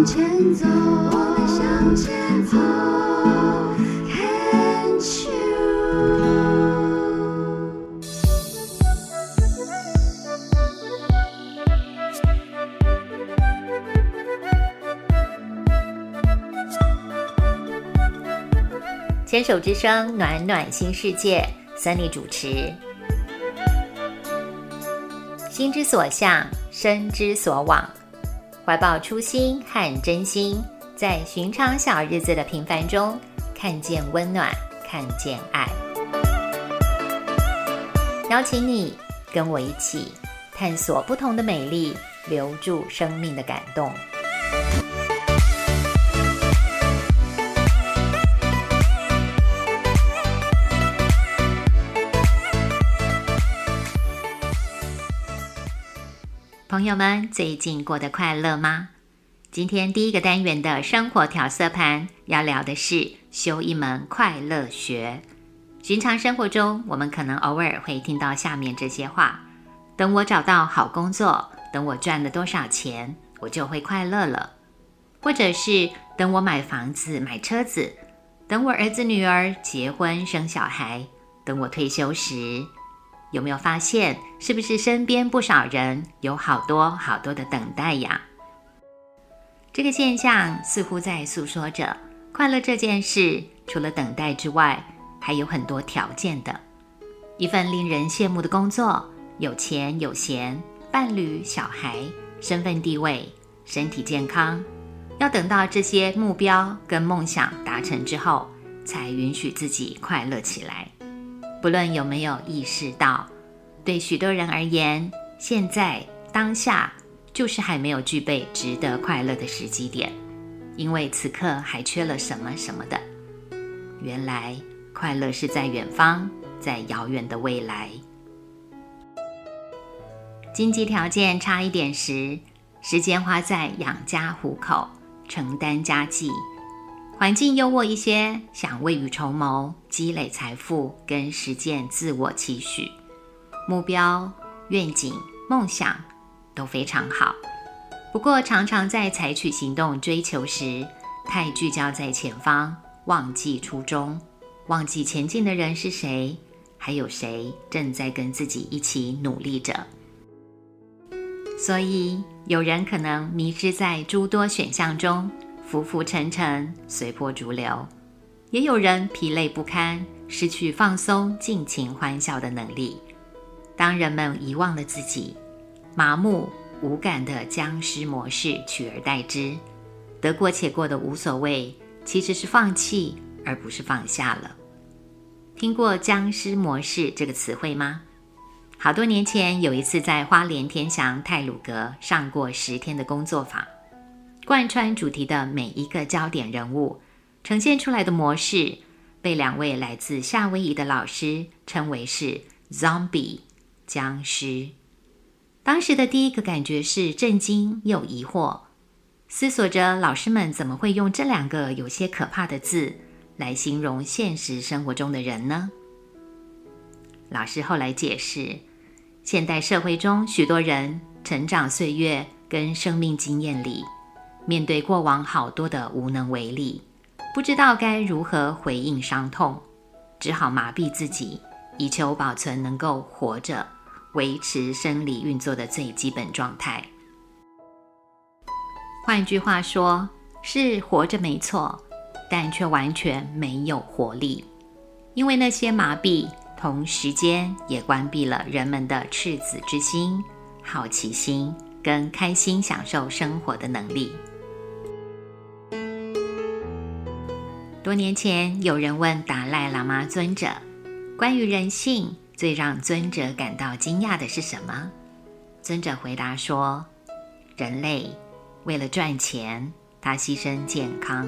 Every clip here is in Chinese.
向前走，我们向前走。牵手之声，暖暖新世界，Sunny 主持。心之所向，身之所往，怀抱初心和真心，在寻常小日子的平凡中，看见温暖，看见爱。邀请你跟我一起探索不同的美丽，留住生命的感动。朋友们最近过得快乐吗？今天第一个单元的生活调色盘要聊的是修一门快乐学。寻常生活中，我们可能偶尔会听到下面这些话：等我找到好工作，等我赚了多少钱，我就会快乐了；或者是等我买房子、买车子，等我儿子女儿结婚生小孩，等我退休时。有没有发现，是不是身边不少人有好多好多的等待呀？这个现象似乎在诉说着，快乐这件事除了等待之外，还有很多条件的。一份令人羡慕的工作，有钱有闲，伴侣、小孩，身份地位，身体健康，要等到这些目标跟梦想达成之后，才允许自己快乐起来。不论有没有意识到，对许多人而言，现在当下就是还没有具备值得快乐的时机点，因为此刻还缺了什么什么的。原来快乐是在远方，在遥远的未来。经济条件差一点时，时间花在养家糊口、承担家计。环境优渥一些，想未雨绸缪、积累财富跟实践自我期许、目标、愿景、梦想都非常好。不过，常常在采取行动追求时，太聚焦在前方，忘记初衷，忘记前进的人是谁，还有谁正在跟自己一起努力着。所以，有人可能迷失在诸多选项中。浮浮沉沉，随波逐流；也有人疲累不堪，失去放松、尽情欢笑的能力。当人们遗忘了自己，麻木无感的僵尸模式取而代之，得过且过的无所谓，其实是放弃，而不是放下了。听过“僵尸模式”这个词汇吗？好多年前，有一次在花莲天祥泰鲁阁上过十天的工作坊。贯穿主题的每一个焦点人物呈现出来的模式，被两位来自夏威夷的老师称为是 “zombie” 僵尸。当时的第一个感觉是震惊又疑惑，思索着老师们怎么会用这两个有些可怕的字来形容现实生活中的人呢？老师后来解释，现代社会中许多人成长岁月跟生命经验里。面对过往好多的无能为力，不知道该如何回应伤痛，只好麻痹自己，以求保存能够活着、维持生理运作的最基本状态。换句话说，是活着没错，但却完全没有活力，因为那些麻痹同时间也关闭了人们的赤子之心、好奇心跟开心享受生活的能力。多年前，有人问达赖喇嘛尊者：“关于人性，最让尊者感到惊讶的是什么？”尊者回答说：“人类为了赚钱，他牺牲健康；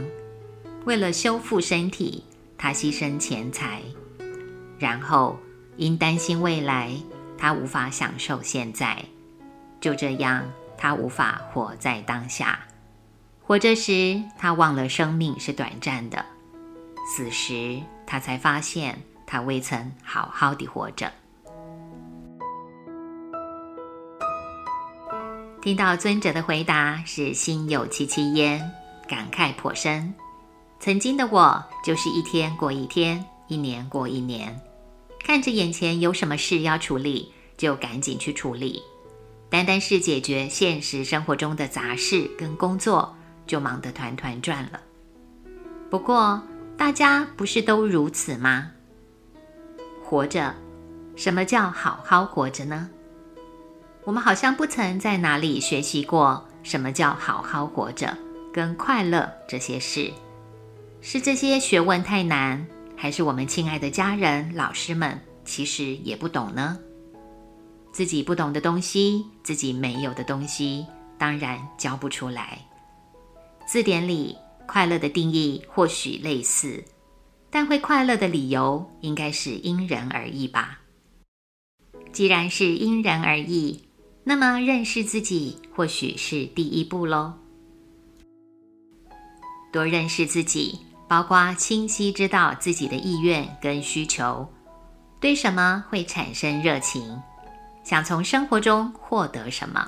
为了修复身体，他牺牲钱财；然后因担心未来，他无法享受现在。就这样，他无法活在当下。活着时，他忘了生命是短暂的。”此时，他才发现他未曾好好的活着。听到尊者的回答，是心有戚戚焉，感慨颇深。曾经的我，就是一天过一天，一年过一年，看着眼前有什么事要处理，就赶紧去处理。单单是解决现实生活中的杂事跟工作，就忙得团团转了。不过，大家不是都如此吗？活着，什么叫好好活着呢？我们好像不曾在哪里学习过什么叫好好活着跟快乐这些事。是这些学问太难，还是我们亲爱的家人、老师们其实也不懂呢？自己不懂的东西，自己没有的东西，当然教不出来。字典里快乐的定义或许类似，但会快乐的理由应该是因人而异吧。既然是因人而异，那么认识自己或许是第一步喽。多认识自己，包括清晰知道自己的意愿跟需求，对什么会产生热情。想从生活中获得什么？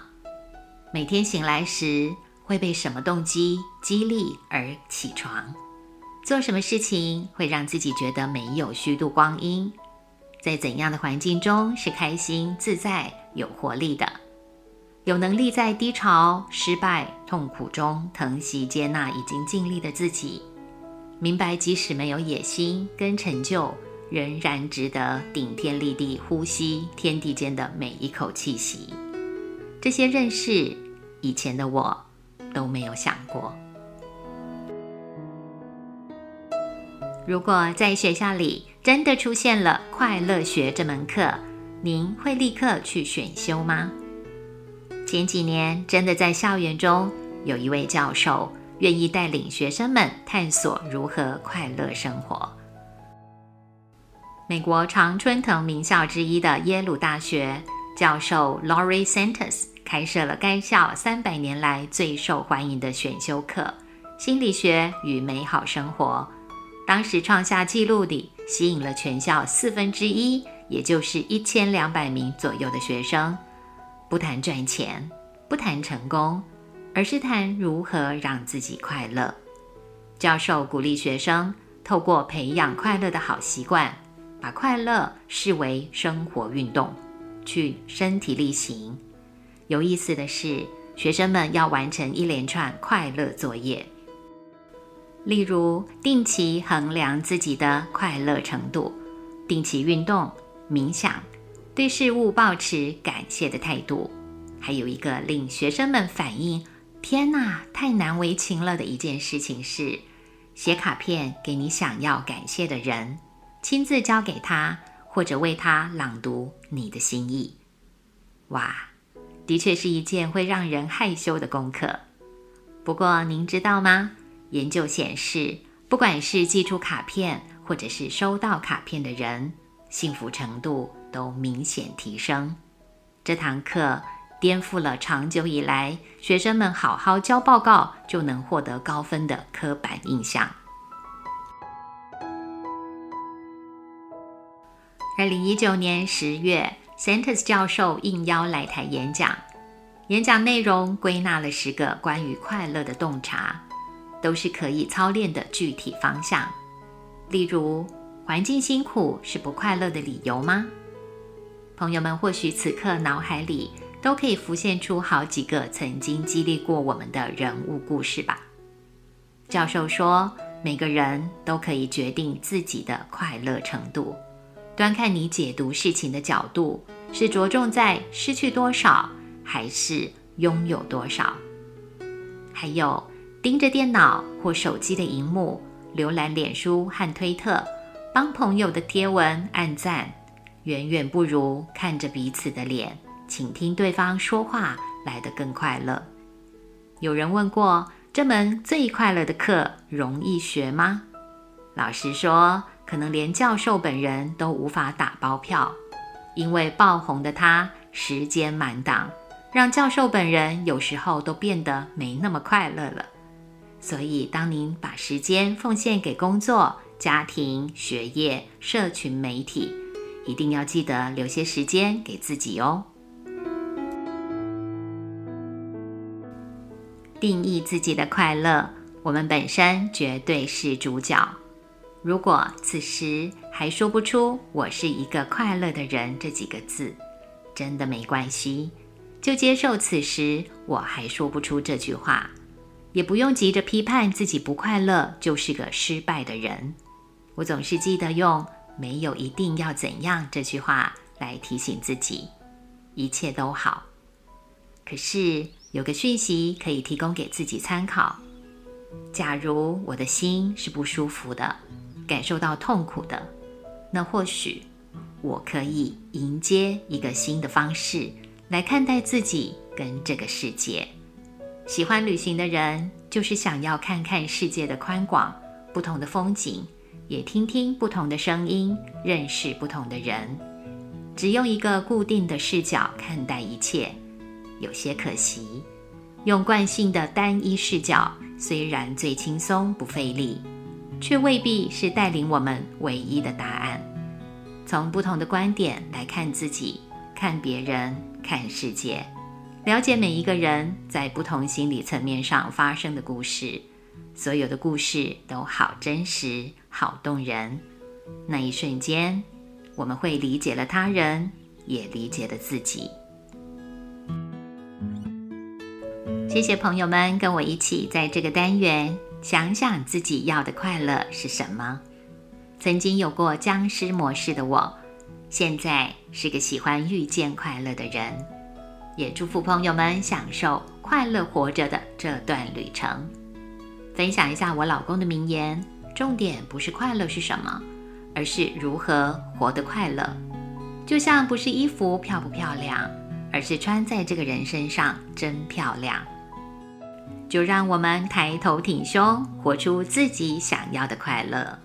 每天醒来时会被什么动机激励而起床？做什么事情会让自己觉得没有虚度光阴？在怎样的环境中是开心、自在、有活力的？有能力在低潮、失败、痛苦中疼惜接纳已经尽力的自己，明白即使没有野心跟成就。仍然值得顶天立地呼吸天地间的每一口气息。这些认识，以前的我都没有想过。如果在学校里真的出现了快乐学这门课，您会立刻去选修吗？前几年真的在校园中有一位教授愿意带领学生们探索如何快乐生活。美国常春藤名校之一的耶鲁大学教授 Laurie Santos 开设了该校三百年来最受欢迎的选修课《心理学与美好生活》，当时创下纪录的吸引了全校四分之一，也就是一千两百名左右的学生。不谈赚钱，不谈成功，而是谈如何让自己快乐。教授鼓励学生透过培养快乐的好习惯。把快乐视为生活运动，去身体力行。有意思的是，学生们要完成一连串快乐作业，例如定期衡量自己的快乐程度，定期运动、冥想，对事物保持感谢的态度。还有一个令学生们反映“天哪，太难为情了”的一件事情是，写卡片给你想要感谢的人。亲自交给他，或者为他朗读你的心意。哇，的确是一件会让人害羞的功课。不过您知道吗？研究显示，不管是寄出卡片，或者是收到卡片的人，幸福程度都明显提升。这堂课颠覆了长久以来学生们好好交报告就能获得高分的刻板印象。二零一九年十月，Santos 教授应邀来台演讲。演讲内容归纳了十个关于快乐的洞察，都是可以操练的具体方向。例如，环境辛苦是不快乐的理由吗？朋友们或许此刻脑海里都可以浮现出好几个曾经激励过我们的人物故事吧。教授说，每个人都可以决定自己的快乐程度。端看你解读事情的角度，是着重在失去多少，还是拥有多少？还有盯着电脑或手机的荧幕，浏览脸书和推特，帮朋友的贴文按赞，远远不如看着彼此的脸，倾听对方说话来得更快乐。有人问过，这门最快乐的课容易学吗？老实说。可能连教授本人都无法打包票，因为爆红的他时间满档，让教授本人有时候都变得没那么快乐了。所以，当您把时间奉献给工作、家庭、学业、社群媒体，一定要记得留些时间给自己哦。定义自己的快乐，我们本身绝对是主角。如果此时还说不出“我是一个快乐的人”这几个字，真的没关系，就接受此时我还说不出这句话，也不用急着批判自己不快乐就是个失败的人。我总是记得用“没有一定要怎样”这句话来提醒自己，一切都好。可是有个讯息可以提供给自己参考：假如我的心是不舒服的。感受到痛苦的，那或许我可以迎接一个新的方式来看待自己跟这个世界。喜欢旅行的人，就是想要看看世界的宽广、不同的风景，也听听不同的声音，认识不同的人。只用一个固定的视角看待一切，有些可惜。用惯性的单一视角，虽然最轻松不费力。却未必是带领我们唯一的答案。从不同的观点来看自己、看别人、看世界，了解每一个人在不同心理层面上发生的故事。所有的故事都好真实、好动人。那一瞬间，我们会理解了他人，也理解了自己。谢谢朋友们跟我一起在这个单元。想想自己要的快乐是什么？曾经有过僵尸模式的我，现在是个喜欢遇见快乐的人。也祝福朋友们享受快乐活着的这段旅程。分享一下我老公的名言：重点不是快乐是什么，而是如何活得快乐。就像不是衣服漂不漂亮，而是穿在这个人身上真漂亮。就让我们抬头挺胸，活出自己想要的快乐。